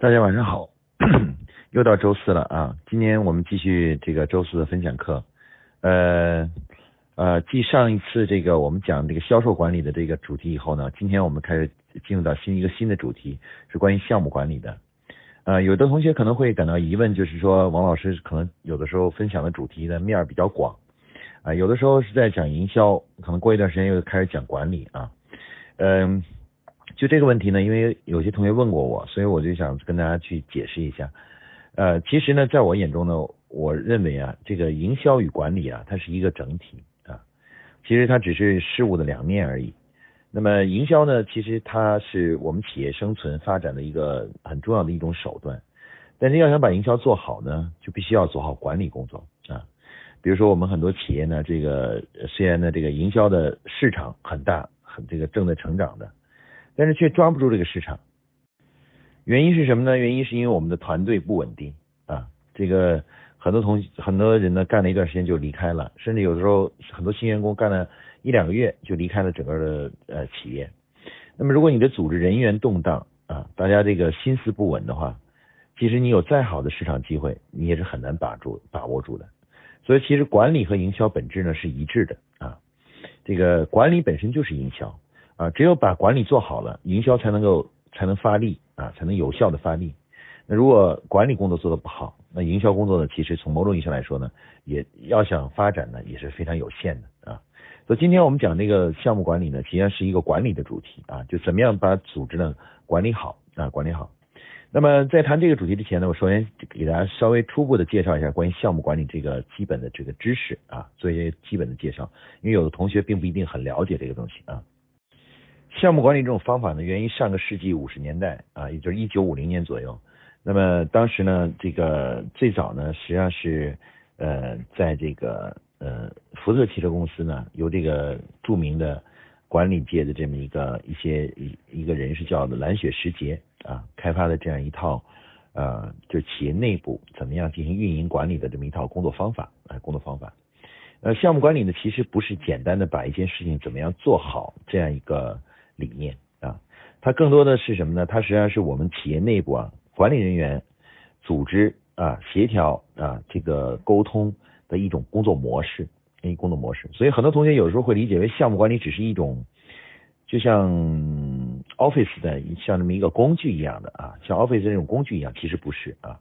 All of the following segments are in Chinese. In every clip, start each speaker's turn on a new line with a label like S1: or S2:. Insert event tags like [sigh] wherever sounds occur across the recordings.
S1: 大家晚上好，[clears throat] 又到周四了啊！今天我们继续这个周四的分享课。呃呃，继上一次这个我们讲这个销售管理的这个主题以后呢，今天我们开始进入到新一个新的主题，是关于项目管理的。呃，有的同学可能会感到疑问，就是说王老师可能有的时候分享的主题的面儿比较广啊，有的时候是在讲营销，可能过一段时间又开始讲管理啊，嗯。就这个问题呢，因为有些同学问过我，所以我就想跟大家去解释一下。呃，其实呢，在我眼中呢，我认为啊，这个营销与管理啊，它是一个整体啊。其实它只是事物的两面而已。那么营销呢，其实它是我们企业生存发展的一个很重要的一种手段。但是要想把营销做好呢，就必须要做好管理工作啊。比如说我们很多企业呢，这个虽然呢这个营销的市场很大，很这个正在成长的。但是却抓不住这个市场，原因是什么呢？原因是因为我们的团队不稳定啊。这个很多同很多人呢干了一段时间就离开了，甚至有的时候很多新员工干了一两个月就离开了整个的呃企业。那么如果你的组织人员动荡啊，大家这个心思不稳的话，其实你有再好的市场机会，你也是很难把住把握住的。所以其实管理和营销本质呢是一致的啊。这个管理本身就是营销。啊，只有把管理做好了，营销才能够才能发力啊，才能有效的发力。那如果管理工作做得不好，那营销工作呢，其实从某种意义上来说呢，也要想发展呢，也是非常有限的啊。所以今天我们讲这个项目管理呢，实际上是一个管理的主题啊，就怎么样把组织呢管理好啊，管理好。那么在谈这个主题之前呢，我首先给大家稍微初步的介绍一下关于项目管理这个基本的这个知识啊，做一些基本的介绍，因为有的同学并不一定很了解这个东西啊。项目管理这种方法呢，源于上个世纪五十年代啊，也就是一九五零年左右。那么当时呢，这个最早呢，实际上是呃，在这个呃福特汽车公司呢，由这个著名的管理界的这么一个一些一一个人是叫蓝雪时节啊，开发的这样一套呃，就是企业内部怎么样进行运营管理的这么一套工作方法啊，工作方法。呃，项目管理呢，其实不是简单的把一件事情怎么样做好这样一个。理念啊，它更多的是什么呢？它实际上是我们企业内部啊，管理人员组织啊，协调啊，这个沟通的一种工作模式，一工作模式。所以很多同学有时候会理解为项目管理只是一种，就像 Office 的像这么一个工具一样的啊，像 Office 这种工具一样，其实不是啊。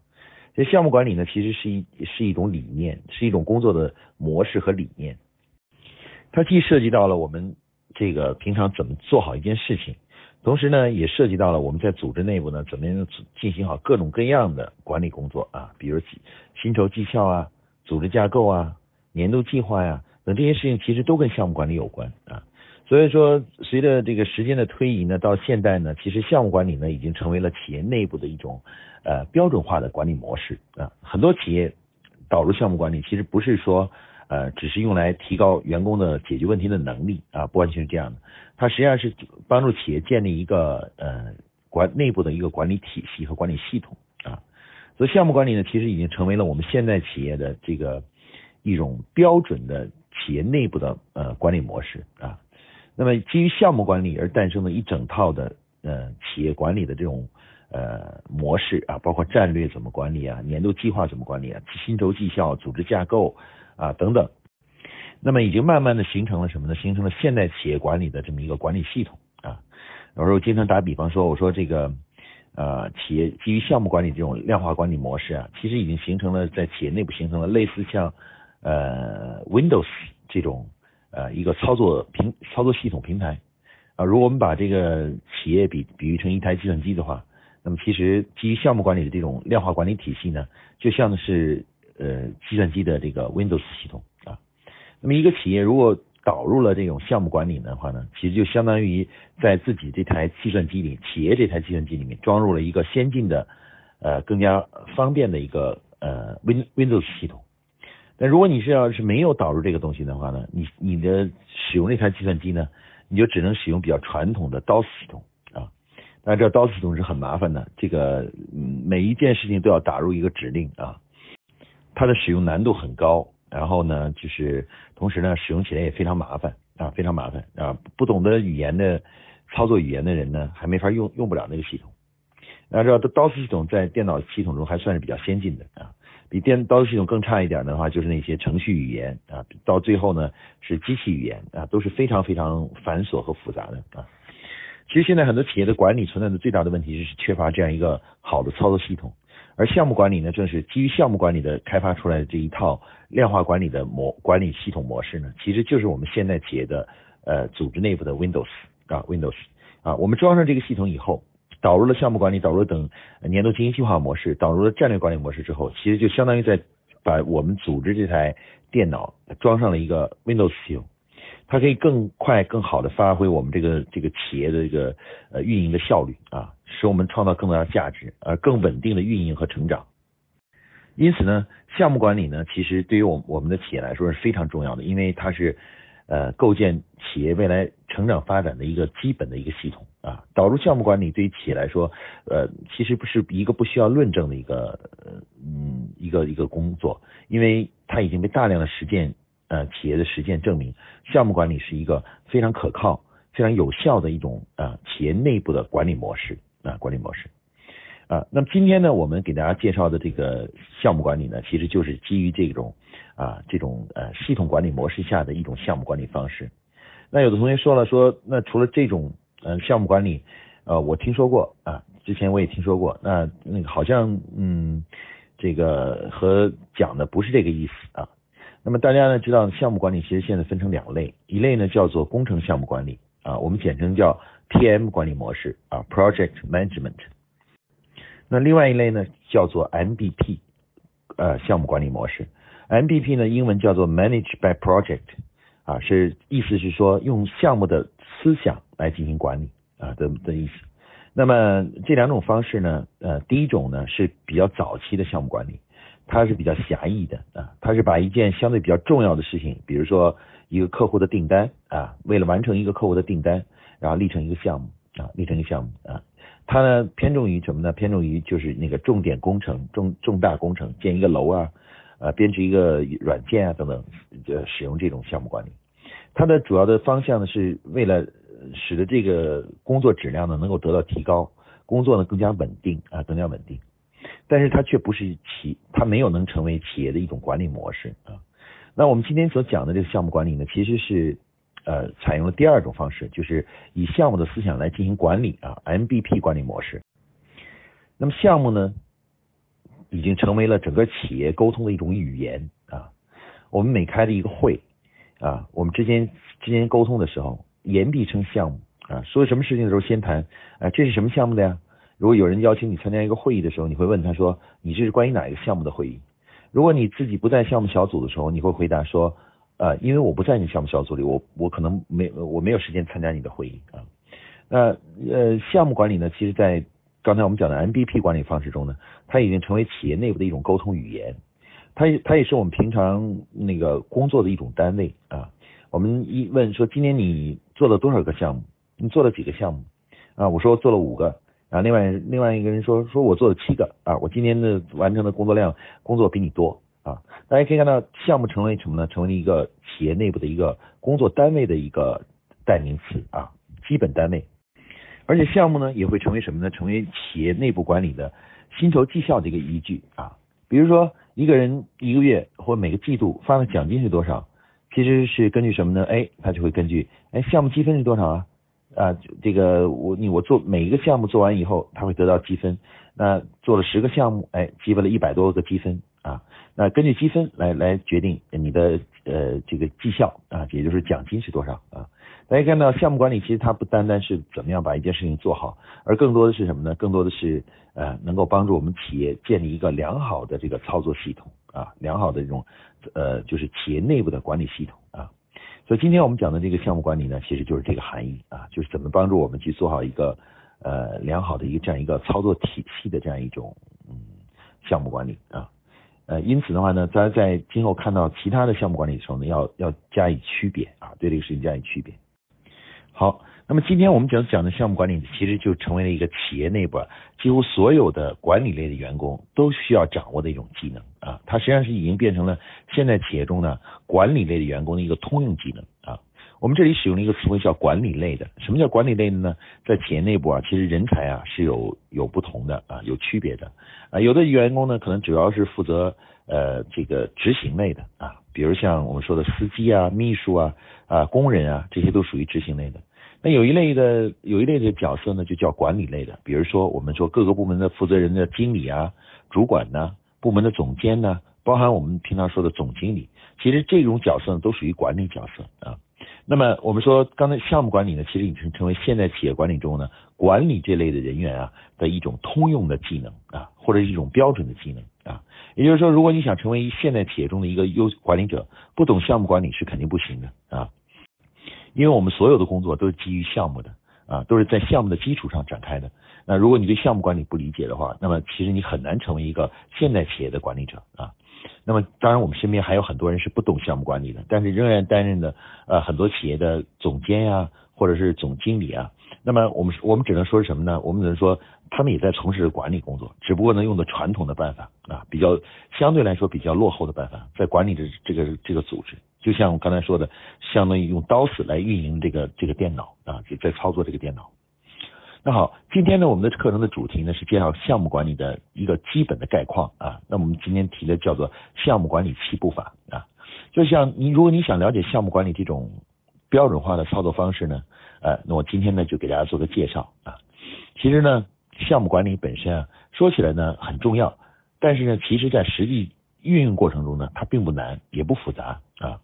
S1: 这项目管理呢，其实是一是一种理念，是一种工作的模式和理念。它既涉及到了我们。这个平常怎么做好一件事情，同时呢，也涉及到了我们在组织内部呢，怎么样进行好各种各样的管理工作啊，比如薪酬绩效啊、组织架构啊、年度计划呀等这些事情，其实都跟项目管理有关啊。所以说，随着这个时间的推移呢，到现代呢，其实项目管理呢，已经成为了企业内部的一种呃标准化的管理模式啊。很多企业导入项目管理，其实不是说。呃，只是用来提高员工的解决问题的能力啊，不完全是这样的。它实际上是帮助企业建立一个呃管内部的一个管理体系和管理系统啊。所以项目管理呢，其实已经成为了我们现在企业的这个一种标准的企业内部的呃管理模式啊。那么基于项目管理而诞生的一整套的呃企业管理的这种呃模式啊，包括战略怎么管理啊，年度计划怎么管理啊，薪酬绩效、组织架构。啊，等等，那么已经慢慢的形成了什么呢？形成了现代企业管理的这么一个管理系统啊。有时候经常打比方说，我说这个呃，企业基于项目管理这种量化管理模式啊，其实已经形成了在企业内部形成了类似像呃 Windows 这种呃一个操作平操作系统平台啊。如果我们把这个企业比比喻成一台计算机的话，那么其实基于项目管理的这种量化管理体系呢，就像是。呃，计算机的这个 Windows 系统啊，那么一个企业如果导入了这种项目管理的话呢，其实就相当于在自己这台计算机里，企业这台计算机里面装入了一个先进的呃更加方便的一个呃 Win Windows 系统。但如果你是要是没有导入这个东西的话呢，你你的使用这台计算机呢，你就只能使用比较传统的 DOS 系统啊。那这 DOS 系统是很麻烦的，这个每一件事情都要打入一个指令啊。它的使用难度很高，然后呢，就是同时呢，使用起来也非常麻烦啊，非常麻烦啊。不懂得语言的操作语言的人呢，还没法用用不了那个系统。大家知道，DOS 系统在电脑系统中还算是比较先进的啊，比电 DOS 系统更差一点的话，就是那些程序语言啊，到最后呢是机器语言啊，都是非常非常繁琐和复杂的啊。其实现在很多企业的管理存在的最大的问题就是缺乏这样一个好的操作系统，而项目管理呢，正是基于项目管理的开发出来的这一套量化管理的模管理系统模式呢，其实就是我们现在企业的呃组织内部的 Windows 啊 Windows 啊，我们装上这个系统以后，导入了项目管理，导入了等年度经营计划模式，导入了战略管理模式之后，其实就相当于在把我们组织这台电脑装上了一个 Windows 系统。它可以更快、更好的发挥我们这个这个企业的这个呃运营的效率啊，使我们创造更大的价值，而更稳定的运营和成长。因此呢，项目管理呢，其实对于我我们的企业来说是非常重要的，因为它是呃构建企业未来成长发展的一个基本的一个系统啊。导入项目管理对于企业来说，呃，其实不是一个不需要论证的一个嗯一个一个工作，因为它已经被大量的实践。呃，企业的实践证明，项目管理是一个非常可靠、非常有效的一种啊企业内部的管理模式啊管理模式啊。那么今天呢，我们给大家介绍的这个项目管理呢，其实就是基于这种啊这种呃系统管理模式下的一种项目管理方式。那有的同学说了，说那除了这种呃项目管理，呃我听说过啊，之前我也听说过，那那个好像嗯这个和讲的不是这个意思啊。那么大家呢知道项目管理其实现在分成两类，一类呢叫做工程项目管理啊，我们简称叫 PM 管理模式啊 Project Management。那另外一类呢叫做 MBP 呃项目管理模式，MBP 呢英文叫做 Manage by Project 啊是意思是说用项目的思想来进行管理啊的的意思。那么这两种方式呢呃第一种呢是比较早期的项目管理。它是比较狭义的啊，它是把一件相对比较重要的事情，比如说一个客户的订单啊，为了完成一个客户的订单，然后立成一个项目啊，立成一个项目啊，它呢偏重于什么呢？偏重于就是那个重点工程、重重大工程，建一个楼啊，呃，编制一个软件啊等等，就使用这种项目管理。它的主要的方向呢，是为了使得这个工作质量呢能够得到提高，工作呢更加稳定啊，更加稳定。但是它却不是企，它没有能成为企业的一种管理模式啊。那我们今天所讲的这个项目管理呢，其实是呃采用了第二种方式，就是以项目的思想来进行管理啊，MBP 管理模式。那么项目呢，已经成为了整个企业沟通的一种语言啊。我们每开的一个会啊，我们之间之间沟通的时候，言必称项目啊，说什么事情的时候先谈啊，这是什么项目的呀？如果有人邀请你参加一个会议的时候，你会问他说：“你这是关于哪一个项目的会议？”如果你自己不在项目小组的时候，你会回答说：“呃，因为我不在你项目小组里，我我可能没我没有时间参加你的会议啊。”那呃，项目管理呢，其实在刚才我们讲的 MBP 管理方式中呢，它已经成为企业内部的一种沟通语言，它也它也是我们平常那个工作的一种单位啊。我们一问说：“今年你做了多少个项目？你做了几个项目？”啊，我说做了五个。啊，另外另外一个人说说我做了七个啊，我今年的完成的工作量工作比你多啊，大家可以看到项目成为什么呢？成为一个企业内部的一个工作单位的一个代名词啊，基本单位，而且项目呢也会成为什么呢？成为企业内部管理的薪酬绩效的一个依据啊，比如说一个人一个月或每个季度发的奖金是多少，其实是根据什么呢？哎，他就会根据哎项目积分是多少啊？啊，这个我你我做每一个项目做完以后，他会得到积分。那做了十个项目，哎，积分了一百多个积分啊。那根据积分来来决定你的呃这个绩效啊，也就是奖金是多少啊。大家看到项目管理其实它不单单是怎么样把一件事情做好，而更多的是什么呢？更多的是呃能够帮助我们企业建立一个良好的这个操作系统啊，良好的这种呃就是企业内部的管理系统啊。所以今天我们讲的这个项目管理呢，其实就是这个含义啊，就是怎么帮助我们去做好一个呃良好的一个这样一个操作体系的这样一种嗯项目管理啊，呃因此的话呢，大家在今后看到其他的项目管理的时候呢，要要加以区别啊，对这个事情加以区别。好。那么今天我们讲讲的项目管理，其实就成为了一个企业内部几乎所有的管理类的员工都需要掌握的一种技能啊，它实际上是已经变成了现在企业中呢管理类的员工的一个通用技能啊。我们这里使用了一个词汇叫管理类的。什么叫管理类的呢？在企业内部啊，其实人才啊是有有不同的啊，有区别的啊。有的员工呢，可能主要是负责呃这个执行类的啊，比如像我们说的司机啊、秘书啊、啊工人啊，这些都属于执行类的。那有一类的有一类的角色呢，就叫管理类的，比如说我们说各个部门的负责人的经理啊、主管呢、部门的总监呢，包含我们平常说的总经理，其实这种角色呢都属于管理角色啊。那么我们说刚才项目管理呢，其实已经成为现代企业管理中呢管理这类的人员啊的一种通用的技能啊，或者是一种标准的技能啊。也就是说，如果你想成为现代企业中的一个优管理者，不懂项目管理是肯定不行的啊。因为我们所有的工作都是基于项目的啊，都是在项目的基础上展开的。那如果你对项目管理不理解的话，那么其实你很难成为一个现代企业的管理者啊。那么当然，我们身边还有很多人是不懂项目管理的，但是仍然担任的呃很多企业的总监呀，或者是总经理啊。那么我们我们只能说什么呢？我们只能说他们也在从事管理工作，只不过呢用的传统的办法啊，比较相对来说比较落后的办法，在管理着这个这个组织。就像我刚才说的，相当于用刀子来运营这个这个电脑啊，就在操作这个电脑。那好，今天呢，我们的课程的主题呢是介绍项目管理的一个基本的概况啊。那我们今天提的叫做项目管理七步法啊。就像你，如果你想了解项目管理这种标准化的操作方式呢，呃，那我今天呢就给大家做个介绍啊。其实呢，项目管理本身啊，说起来呢很重要，但是呢，其实在实际运用过程中呢，它并不难，也不复杂啊。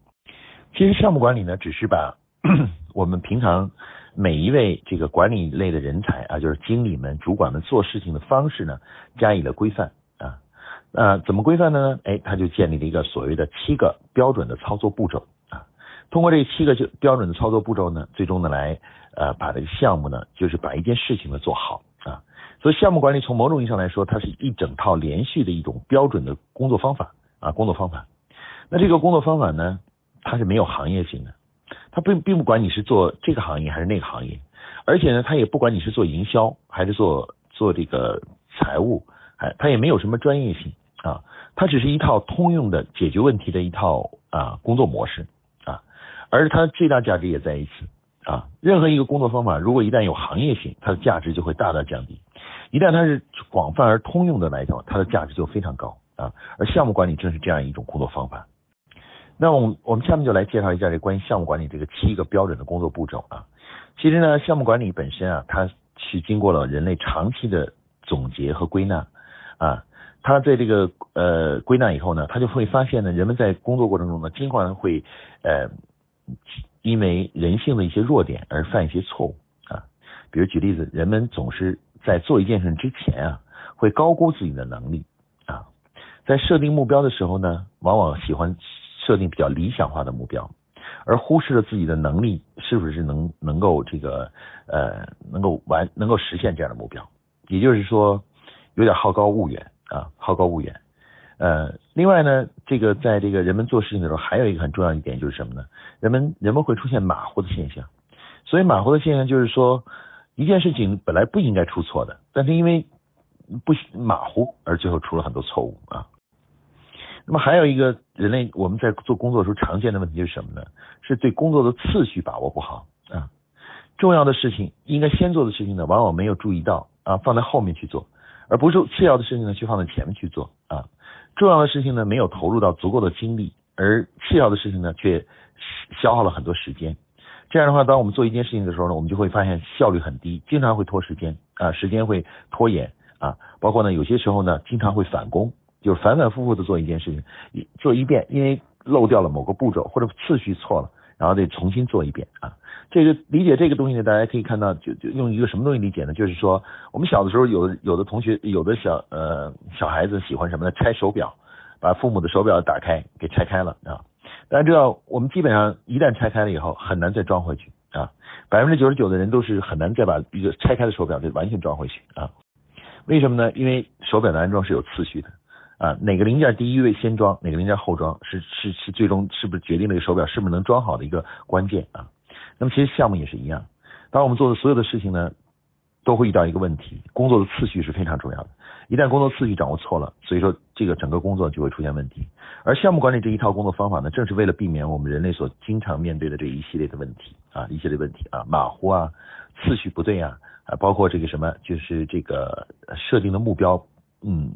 S1: 其实项目管理呢，只是把 [clears throat] 我们平常每一位这个管理类的人才啊，就是经理们、主管们做事情的方式呢，加以了规范啊。那怎么规范呢？哎，他就建立了一个所谓的七个标准的操作步骤啊。通过这七个就标准的操作步骤呢，最终呢来呃把这个项目呢，就是把一件事情呢做好啊。所以项目管理从某种意义上来说，它是一整套连续的一种标准的工作方法啊，工作方法。那这个工作方法呢？它是没有行业性的，它并并不管你是做这个行业还是那个行业，而且呢，它也不管你是做营销还是做做这个财务，哎，它也没有什么专业性啊，它只是一套通用的解决问题的一套啊工作模式啊，而它最大价值也在于此啊，任何一个工作方法如果一旦有行业性，它的价值就会大大降低；一旦它是广泛而通用的来讲，它的价值就非常高啊，而项目管理正是这样一种工作方法。那我们我们下面就来介绍一下这关于项目管理这个七个标准的工作步骤啊。其实呢，项目管理本身啊，它是经过了人类长期的总结和归纳啊。它在这个呃归纳以后呢，他就会发现呢，人们在工作过程中呢，经常会呃因为人性的一些弱点而犯一些错误啊。比如举例子，人们总是在做一件事之前啊，会高估自己的能力啊。在设定目标的时候呢，往往喜欢。设定比较理想化的目标，而忽视了自己的能力是不是能能够这个呃能够完能够实现这样的目标，也就是说有点好高骛远啊，好高骛远。呃，另外呢，这个在这个人们做事情的时候，还有一个很重要一点就是什么呢？人们人们会出现马虎的现象。所以马虎的现象就是说，一件事情本来不应该出错的，但是因为不马虎而最后出了很多错误啊。那么还有一个人类我们在做工作的时候常见的问题是什么呢？是对工作的次序把握不好啊。重要的事情应该先做的事情呢，往往没有注意到啊，放在后面去做，而不是次要的事情呢，去放在前面去做啊。重要的事情呢，没有投入到足够的精力，而次要的事情呢，却消耗了很多时间。这样的话，当我们做一件事情的时候呢，我们就会发现效率很低，经常会拖时间啊，时间会拖延啊，包括呢，有些时候呢，经常会返工。就反反复复的做一件事情，做一遍，因为漏掉了某个步骤或者次序错了，然后得重新做一遍啊。这个理解这个东西呢，大家可以看到，就就用一个什么东西理解呢？就是说，我们小的时候，有的有的同学，有的小呃小孩子喜欢什么呢？拆手表，把父母的手表打开，给拆开了啊。大家知道，我们基本上一旦拆开了以后，很难再装回去啊。百分之九十九的人都是很难再把一个拆开的手表给完全装回去啊。为什么呢？因为手表的安装是有次序的。啊，哪个零件第一位先装，哪个零件后装，是是是最终是不是决定这个手表是不是能装好的一个关键啊？那么其实项目也是一样，当我们做的所有的事情呢，都会遇到一个问题，工作的次序是非常重要的。一旦工作次序掌握错了，所以说这个整个工作就会出现问题。而项目管理这一套工作方法呢，正是为了避免我们人类所经常面对的这一系列的问题啊，一系列问题啊，马虎啊，次序不对啊，啊，包括这个什么，就是这个设定的目标，嗯，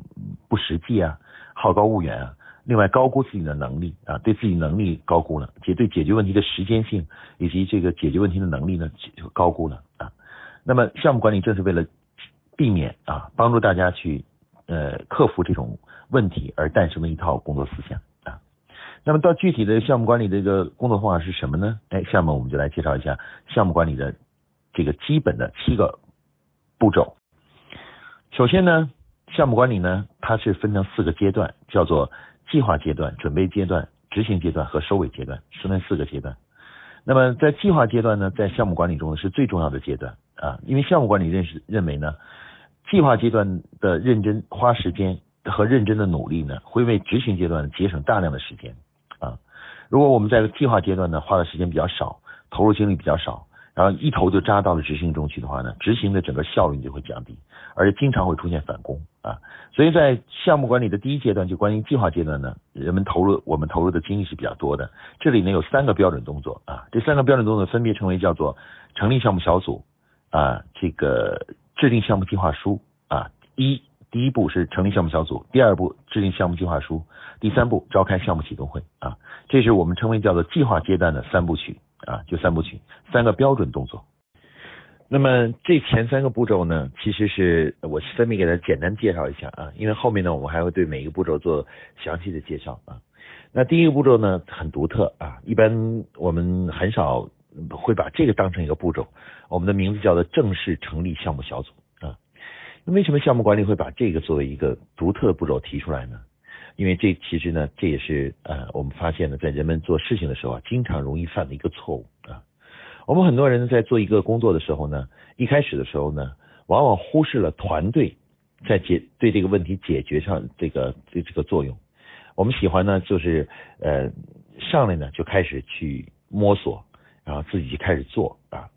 S1: 不实际啊，好高骛远啊。另外，高估自己的能力啊，对自己能力高估了，解对解决问题的时间性以及这个解决问题的能力呢，就高估了啊。那么，项目管理正是为了避免啊，帮助大家去呃克服这种问题而诞生的一套工作思想啊。那么，到具体的项目管理这个工作方法是什么呢？哎，下面我们就来介绍一下项目管理的这个基本的七个步骤。首先呢，项目管理呢，它是分成四个阶段，叫做。计划阶段、准备阶段、执行阶段和收尾阶段，是那四个阶段。那么在计划阶段呢，在项目管理中是最重要的阶段啊，因为项目管理认识认为呢，计划阶段的认真花时间和认真的努力呢，会为执行阶段节省大量的时间啊。如果我们在计划阶段呢，花的时间比较少，投入精力比较少。然后一头就扎到了执行中去的话呢，执行的整个效率就会降低，而且经常会出现返工啊。所以在项目管理的第一阶段，就关于计划阶段呢，人们投入我们投入的精力是比较多的。这里呢有三个标准动作啊，这三个标准动作分别称为叫做成立项目小组啊，这个制定项目计划书啊。一第一步是成立项目小组，第二步制定项目计划书，第三步召开项目启动会啊。这是我们称为叫做计划阶段的三部曲。啊，就三部曲，三个标准动作。那么这前三个步骤呢，其实是我分别给大家简单介绍一下啊，因为后面呢，我们还会对每一个步骤做详细的介绍啊。那第一个步骤呢，很独特啊，一般我们很少会把这个当成一个步骤。我们的名字叫做正式成立项目小组啊。那为什么项目管理会把这个作为一个独特的步骤提出来呢？因为这其实呢，这也是呃我们发现呢，在人们做事情的时候啊，经常容易犯的一个错误。我们很多人在做一个工作的时候呢，一开始的时候呢，往往忽视了团队在解对这个问题解决上这个这这个作用。我们喜欢呢，就是呃上来呢就开始去摸索，然后自己就开始做啊，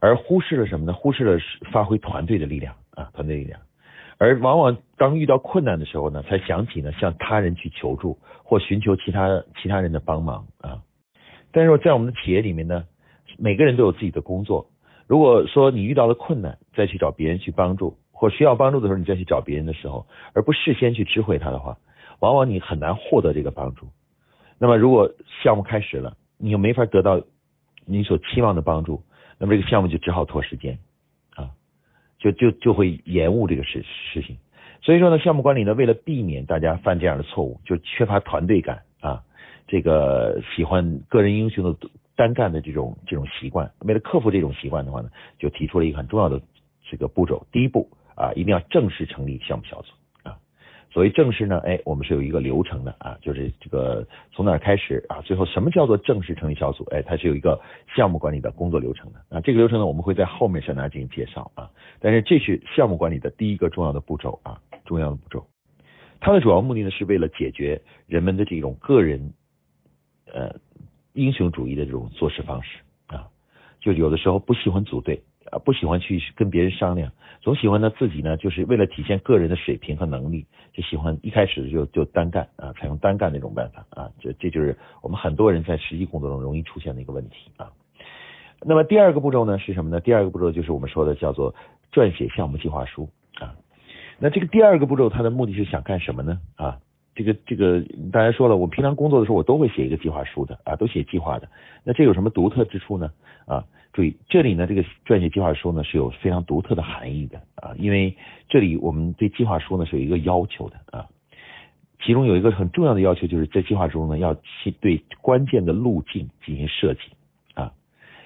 S1: 而忽视了什么呢？忽视了发挥团队的力量啊，团队力量。而往往当遇到困难的时候呢，才想起呢向他人去求助或寻求其他其他人的帮忙啊。但是在我们的企业里面呢，每个人都有自己的工作。如果说你遇到了困难，再去找别人去帮助，或需要帮助的时候你再去找别人的时候，而不事先去知会他的话，往往你很难获得这个帮助。那么如果项目开始了，你又没法得到你所期望的帮助，那么这个项目就只好拖时间啊。就就就会延误这个事事情，所以说呢，项目管理呢，为了避免大家犯这样的错误，就缺乏团队感啊，这个喜欢个人英雄的单干的这种这种习惯，为了克服这种习惯的话呢，就提出了一个很重要的这个步骤，第一步啊，一定要正式成立项目小组啊。所谓正式呢，哎，我们是有一个流程的啊，就是这个从哪开始啊，最后什么叫做正式成立小组？哎，它是有一个项目管理的工作流程的啊。这个流程呢，我们会在后面向大家进行介绍啊。但是这是项目管理的第一个重要的步骤啊，重要的步骤。它的主要目的呢，是为了解决人们的这种个人呃英雄主义的这种做事方式啊，就有的时候不喜欢组队。啊，不喜欢去跟别人商量，总喜欢呢自己呢，就是为了体现个人的水平和能力，就喜欢一开始就就单干啊，采用单干那种办法啊，这这就是我们很多人在实际工作中容易出现的一个问题啊。那么第二个步骤呢是什么呢？第二个步骤就是我们说的叫做撰写项目计划书啊。那这个第二个步骤它的目的是想干什么呢？啊？这个这个，大家说了，我平常工作的时候，我都会写一个计划书的啊，都写计划的。那这有什么独特之处呢？啊，注意这里呢，这个撰写计划书呢是有非常独特的含义的啊，因为这里我们对计划书呢是有一个要求的啊，其中有一个很重要的要求，就是在计划中呢要去对关键的路径进行设计啊，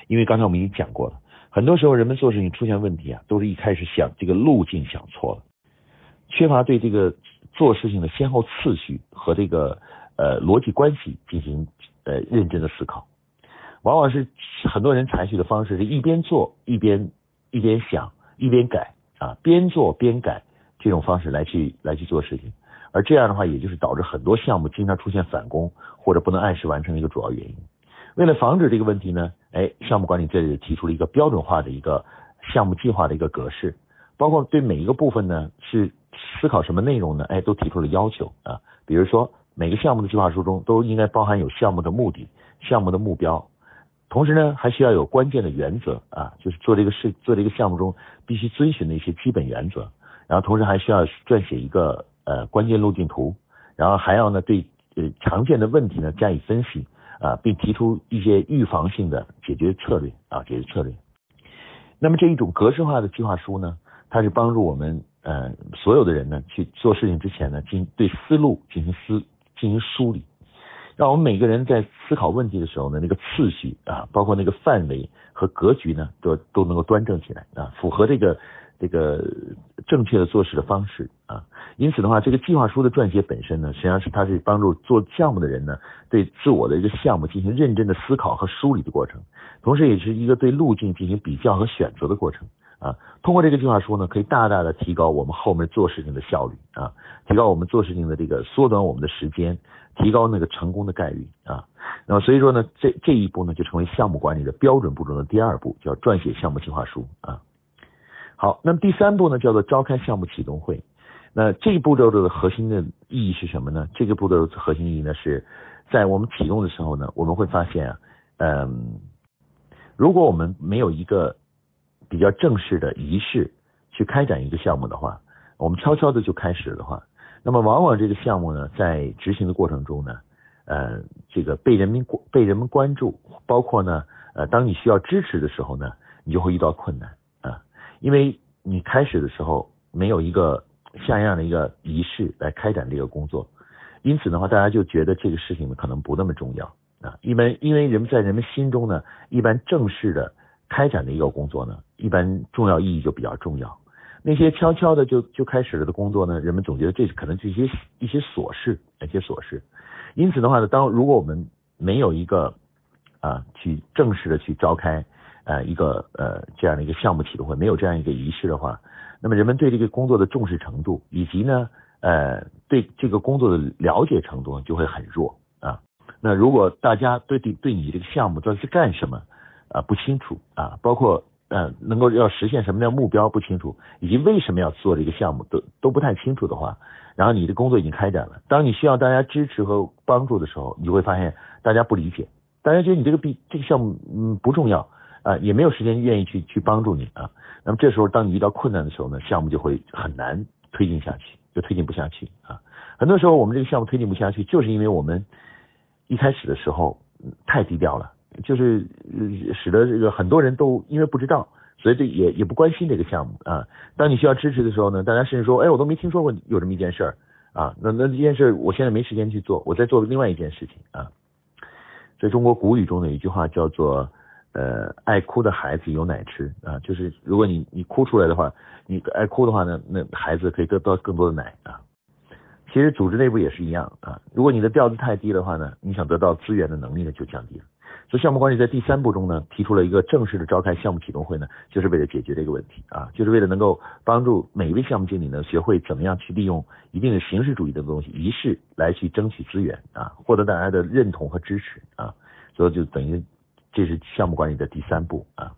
S1: 因为刚才我们已经讲过了，很多时候人们做事情出现问题啊，都是一开始想这个路径想错了，缺乏对这个。做事情的先后次序和这个呃逻辑关系进行呃认真的思考，往往是很多人采取的方式是一边做一边一边想一边改啊边做边改这种方式来去来去做事情，而这样的话也就是导致很多项目经常出现返工或者不能按时完成的一个主要原因。为了防止这个问题呢，哎，项目管理这里提出了一个标准化的一个项目计划的一个格式包括对每一个部分呢是思考什么内容呢？哎，都提出了要求啊。比如说每个项目的计划书中都应该包含有项目的目的、项目的目标，同时呢还需要有关键的原则啊，就是做这个事、做这个项目中必须遵循的一些基本原则。然后同时还需要撰写一个呃关键路径图，然后还要呢对呃常见的问题呢加以分析啊，并提出一些预防性的解决策略啊解决策略。那么这一种格式化的计划书呢，它是帮助我们呃所有的人呢去做事情之前呢，进对思路进行思进行梳理，让我们每个人在思考问题的时候呢，那个次序啊，包括那个范围和格局呢，都都能够端正起来啊，符合这个。这个正确的做事的方式啊，因此的话，这个计划书的撰写本身呢，实际上是它是帮助做项目的人呢，对自我的一个项目进行认真的思考和梳理的过程，同时也是一个对路径进行比较和选择的过程啊。通过这个计划书呢，可以大大的提高我们后面做事情的效率啊，提高我们做事情的这个缩短我们的时间，提高那个成功的概率啊。那么所以说呢，这这一步呢，就成为项目管理的标准步骤的第二步，叫撰写项目计划书啊。好，那么第三步呢，叫做召开项目启动会。那这一步骤的核心的意义是什么呢？这个步骤的核心意义呢，是在我们启动的时候呢，我们会发现啊，嗯，如果我们没有一个比较正式的仪式去开展一个项目的话，我们悄悄的就开始的话，那么往往这个项目呢，在执行的过程中呢，呃，这个被人民被人们关注，包括呢，呃，当你需要支持的时候呢，你就会遇到困难啊。因为你开始的时候没有一个像样的一个仪式来开展这个工作，因此的话，大家就觉得这个事情呢可能不那么重要啊。一般因为人们在人们心中呢，一般正式的开展的一个工作呢，一般重要意义就比较重要。那些悄悄的就就开始了的工作呢，人们总觉得这可能是一些一些琐事，一些琐事。因此的话呢，当如果我们没有一个啊去正式的去召开。呃，一个呃这样的一个项目启动会，没有这样一个仪式的话，那么人们对这个工作的重视程度，以及呢呃对这个工作的了解程度就会很弱啊。那如果大家对对对你这个项目到底是干什么啊不清楚啊，包括呃能够要实现什么样的目标不清楚，以及为什么要做这个项目都都不太清楚的话，然后你的工作已经开展了，当你需要大家支持和帮助的时候，你会发现大家不理解，大家觉得你这个比这个项目嗯不重要。啊，也没有时间愿意去去帮助你啊。那么这时候，当你遇到困难的时候呢，项目就会很难推进下去，就推进不下去啊。很多时候，我们这个项目推进不下去，就是因为我们一开始的时候太低调了，就是使得这个很多人都因为不知道，所以这也也不关心这个项目啊。当你需要支持的时候呢，大家甚至说，哎，我都没听说过有这么一件事儿啊。那那这件事，我现在没时间去做，我在做另外一件事情啊。所以中国古语中的一句话叫做。呃，爱哭的孩子有奶吃啊，就是如果你你哭出来的话，你爱哭的话呢，那孩子可以得到更多的奶啊。其实组织内部也是一样啊，如果你的调子太低的话呢，你想得到资源的能力呢就降低了。所以项目管理在第三步中呢，提出了一个正式的召开项目启动会呢，就是为了解决这个问题啊，就是为了能够帮助每一位项目经理呢，学会怎么样去利用一定的形式主义的东西仪式来去争取资源啊，获得大家的认同和支持啊，所以就等于。这是项目管理的第三步啊。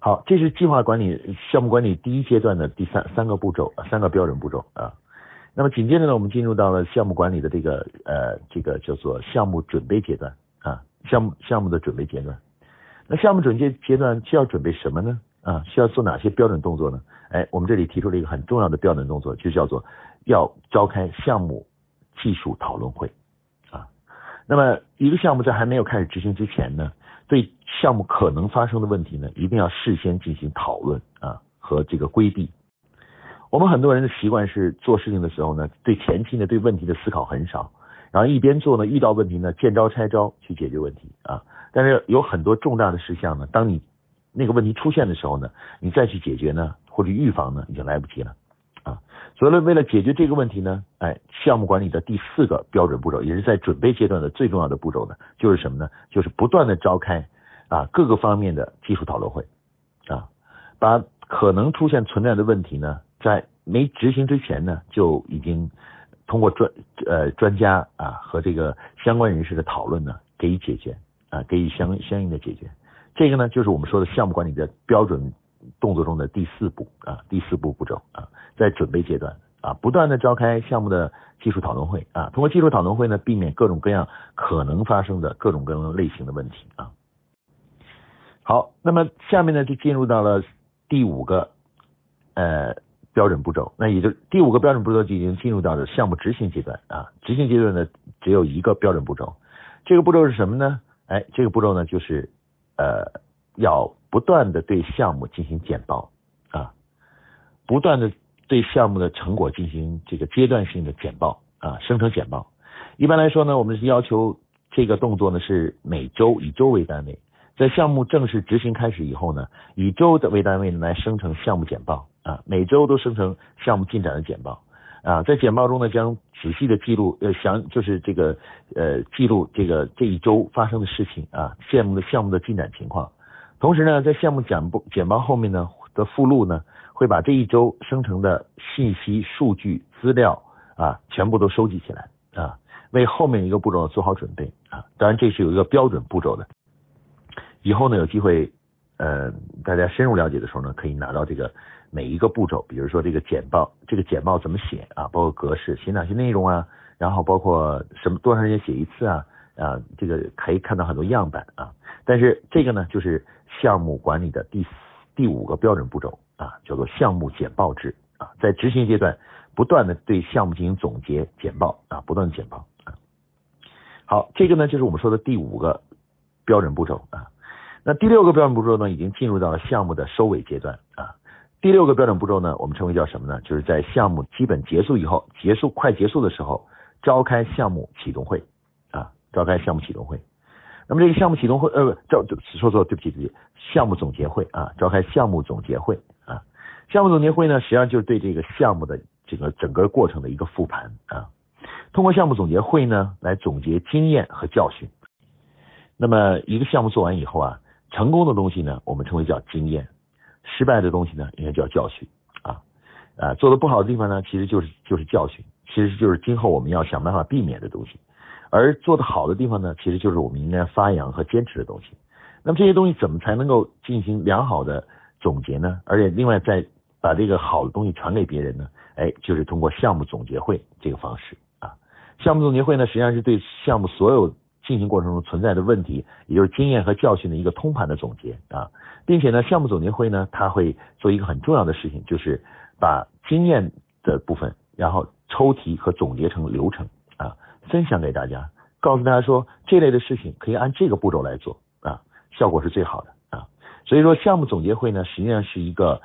S1: 好，这是计划管理项目管理第一阶段的第三三个步骤，三个标准步骤啊。那么紧接着呢，我们进入到了项目管理的这个呃这个叫做项目准备阶段啊，项目项目的准备阶段。那项目准备阶段需要准备什么呢？啊，需要做哪些标准动作呢？哎，我们这里提出了一个很重要的标准动作，就叫做要召开项目技术讨论会。啊那么，一个项目在还没有开始执行之前呢，对项目可能发生的问题呢，一定要事先进行讨论啊和这个规避。我们很多人的习惯是做事情的时候呢，对前期呢对问题的思考很少，然后一边做呢，遇到问题呢见招拆招去解决问题啊。但是有很多重大的事项呢，当你那个问题出现的时候呢，你再去解决呢或者预防呢，已经来不及了。啊，所以为了解决这个问题呢，哎，项目管理的第四个标准步骤，也是在准备阶段的最重要的步骤呢，就是什么呢？就是不断的召开啊各个方面的技术讨论会啊，把可能出现存在的问题呢，在没执行之前呢，就已经通过专呃专家啊和这个相关人士的讨论呢，给予解决啊，给予相相应的解决。这个呢，就是我们说的项目管理的标准动作中的第四步啊，第四步步骤啊，在准备阶段啊，不断的召开项目的技术讨论会啊，通过技术讨论会呢，避免各种各样可能发生的各种各样类型的问题啊。好，那么下面呢就进入到了第五个呃标准步骤，那也就第五个标准步骤就已经进入到了项目执行阶段啊。执行阶段呢只有一个标准步骤，这个步骤是什么呢？哎，这个步骤呢就是呃要不断的对项目进行简报啊，不断的对项目的成果进行这个阶段性的简报啊，生成简报。一般来说呢，我们是要求这个动作呢是每周以周为单位。在项目正式执行开始以后呢，以周的为单位来生成项目简报啊，每周都生成项目进展的简报啊，在简报中呢，将仔细的记录呃详就是这个呃记录这个这一周发生的事情啊，项目的项目的进展情况。同时呢，在项目简报简报后面呢的附录呢，会把这一周生成的信息、数据、资料啊，全部都收集起来啊，为后面一个步骤做好准备啊。当然，这是有一个标准步骤的。以后呢，有机会，呃，大家深入了解的时候呢，可以拿到这个每一个步骤，比如说这个简报，这个简报怎么写啊，包括格式，写哪些内容啊，然后包括什么多长时间写一次啊，啊，这个可以看到很多样板啊。但是这个呢，就是项目管理的第第五个标准步骤啊，叫做项目简报制啊，在执行阶段不断的对项目进行总结简报啊，不断的简报啊。好，这个呢就是我们说的第五个标准步骤啊。那第六个标准步骤呢，已经进入到了项目的收尾阶段啊。第六个标准步骤呢，我们称为叫什么呢？就是在项目基本结束以后，结束快结束的时候，召开项目启动会啊，召开项目启动会。那么这个项目启动会呃，召说错，对不起对不起，项目总结会啊，召开项目总结会啊。项目总结会呢，实际上就是对这个项目的这个整个过程的一个复盘啊。通过项目总结会呢，来总结经验和教训。那么一个项目做完以后啊。成功的东西呢，我们称为叫经验；失败的东西呢，应该叫教训啊啊，做的不好的地方呢，其实就是就是教训，其实就是今后我们要想办法避免的东西；而做的好的地方呢，其实就是我们应该发扬和坚持的东西。那么这些东西怎么才能够进行良好的总结呢？而且另外再把这个好的东西传给别人呢？哎，就是通过项目总结会这个方式啊。项目总结会呢，实际上是对项目所有。进行过程中存在的问题，也就是经验和教训的一个通盘的总结啊，并且呢，项目总结会呢，他会做一个很重要的事情，就是把经验的部分，然后抽题和总结成流程啊，分享给大家，告诉大家说这类的事情可以按这个步骤来做啊，效果是最好的啊。所以说，项目总结会呢，实际上是一个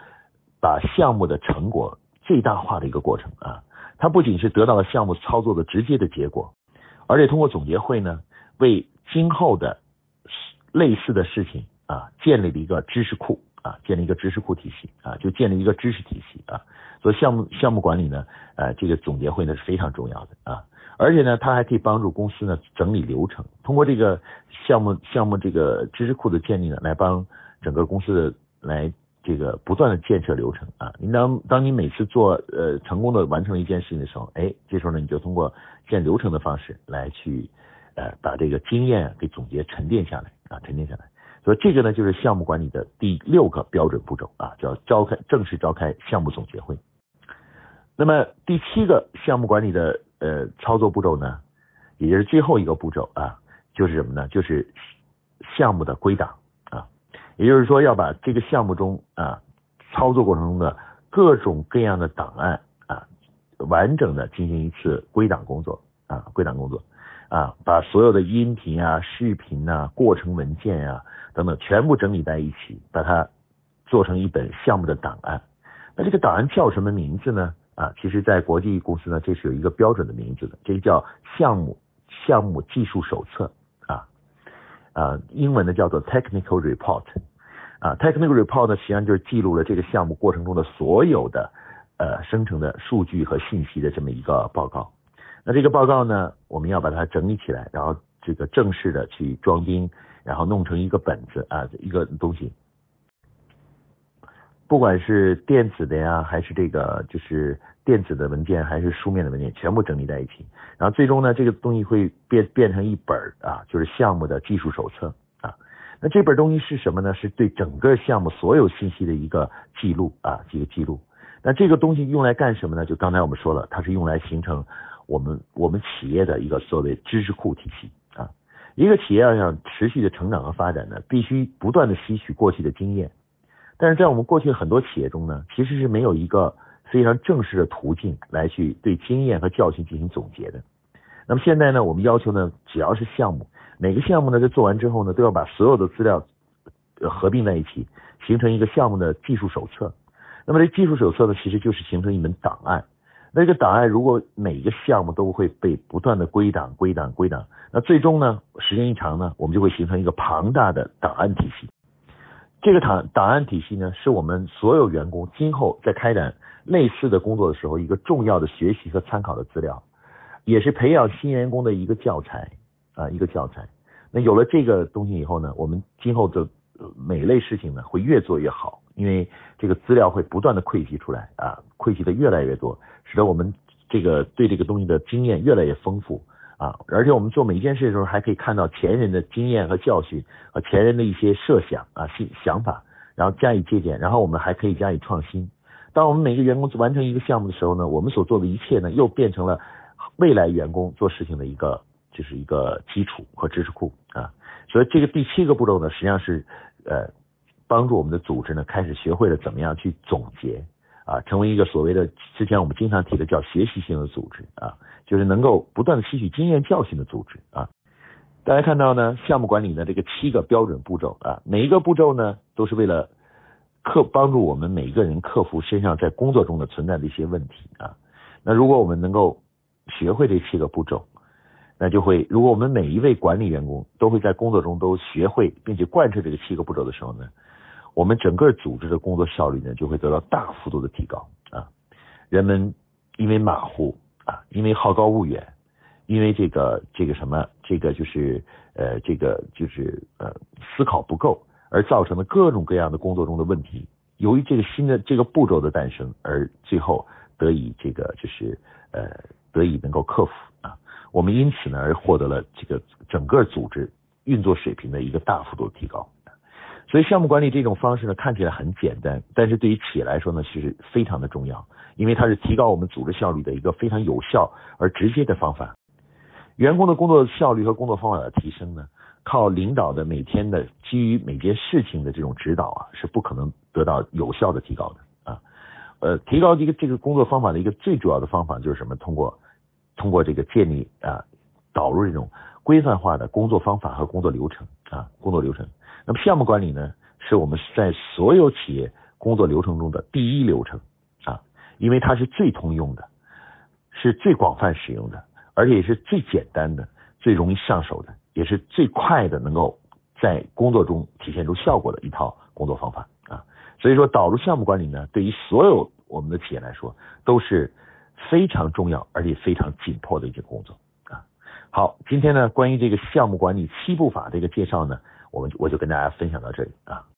S1: 把项目的成果最大化的一个过程啊，它不仅是得到了项目操作的直接的结果，而且通过总结会呢。为今后的类似的事情啊，建立了一个知识库啊，建立一个知识库体系啊，就建立一个知识体系啊。所以项目项目管理呢，呃，这个总结会呢是非常重要的啊。而且呢，它还可以帮助公司呢整理流程，通过这个项目项目这个知识库的建立呢，来帮整个公司的来这个不断的建设流程啊。你当当你每次做呃成功的完成一件事情的时候，哎，这时候呢你就通过建流程的方式来去。呃，把这个经验给总结沉淀下来啊，沉淀下来。所以这个呢，就是项目管理的第六个标准步骤啊，叫召开正式召开项目总结会。那么第七个项目管理的呃操作步骤呢，也就是最后一个步骤啊，就是什么呢？就是项目的归档啊，也就是说要把这个项目中啊操作过程中的各种各样的档案啊，完整的进行一次归档工作啊，归档工作。啊，把所有的音频啊、视频啊、过程文件啊等等全部整理在一起，把它做成一本项目的档案。那这个档案叫什么名字呢？啊，其实，在国际公司呢，这是有一个标准的名字的，这个叫项目项目技术手册啊啊，英文呢叫做 Technical Report 啊，Technical Report 呢实际上就是记录了这个项目过程中的所有的呃生成的数据和信息的这么一个报告。那这个报告呢，我们要把它整理起来，然后这个正式的去装订，然后弄成一个本子啊，一个东西，不管是电子的呀，还是这个就是电子的文件，还是书面的文件，全部整理在一起，然后最终呢，这个东西会变变成一本啊，就是项目的技术手册啊。那这本东西是什么呢？是对整个项目所有信息的一个记录啊，一个记录。那这个东西用来干什么呢？就刚才我们说了，它是用来形成我们我们企业的一个所谓知识库体系啊。一个企业要想持续的成长和发展呢，必须不断的吸取过去的经验。但是在我们过去很多企业中呢，其实是没有一个非常正式的途径来去对经验和教训进行总结的。那么现在呢，我们要求呢，只要是项目。每个项目呢，在做完之后呢，都要把所有的资料合并在一起，形成一个项目的技术手册。那么这技术手册呢，其实就是形成一门档案。那这个档案如果每个项目都会被不断的归档、归档、归档，那最终呢，时间一长呢，我们就会形成一个庞大的档案体系。这个档档案体系呢，是我们所有员工今后在开展类似的工作的时候一个重要的学习和参考的资料，也是培养新员工的一个教材。啊，一个教材。那有了这个东西以后呢，我们今后的每类事情呢会越做越好，因为这个资料会不断的汇集出来啊，汇集的越来越多，使得我们这个对这个东西的经验越来越丰富啊。而且我们做每一件事的时候，还可以看到前人的经验和教训和前人的一些设想啊、想想法，然后加以借鉴，然后我们还可以加以创新。当我们每个员工完成一个项目的时候呢，我们所做的一切呢，又变成了未来员工做事情的一个。就是一个基础和知识库啊，所以这个第七个步骤呢，实际上是呃帮助我们的组织呢开始学会了怎么样去总结啊，成为一个所谓的之前我们经常提的叫学习性的组织啊，就是能够不断的吸取经验教训的组织啊。大家看到呢，项目管理的这个七个标准步骤啊，每一个步骤呢都是为了克帮助我们每一个人克服身上在工作中的存在的一些问题啊。那如果我们能够学会这七个步骤。那就会，如果我们每一位管理员工都会在工作中都学会并且贯彻这个七个步骤的时候呢，我们整个组织的工作效率呢就会得到大幅度的提高啊。人们因为马虎啊，因为好高骛远，因为这个这个什么，这个就是呃这个就是呃思考不够而造成的各种各样的工作中的问题，由于这个新的这个步骤的诞生而最后得以这个就是呃得以能够克服啊。我们因此呢而获得了这个整个组织运作水平的一个大幅度提高，所以项目管理这种方式呢看起来很简单，但是对于企业来说呢其实非常的重要，因为它是提高我们组织效率的一个非常有效而直接的方法。员工的工作效率和工作方法的提升呢，靠领导的每天的基于每件事情的这种指导啊是不可能得到有效的提高的啊。呃，提高这个这个工作方法的一个最主要的方法就是什么？通过通过这个建立啊，导入这种规范化的工作方法和工作流程啊，工作流程。那么项目管理呢，是我们在所有企业工作流程中的第一流程啊，因为它是最通用的，是最广泛使用的，而且也是最简单的、最容易上手的，也是最快的能够在工作中体现出效果的一套工作方法啊。所以说，导入项目管理呢，对于所有我们的企业来说，都是。非常重要而且非常紧迫的一件工作啊！好，今天呢，关于这个项目管理七步法这个介绍呢，我们我就跟大家分享到这里啊。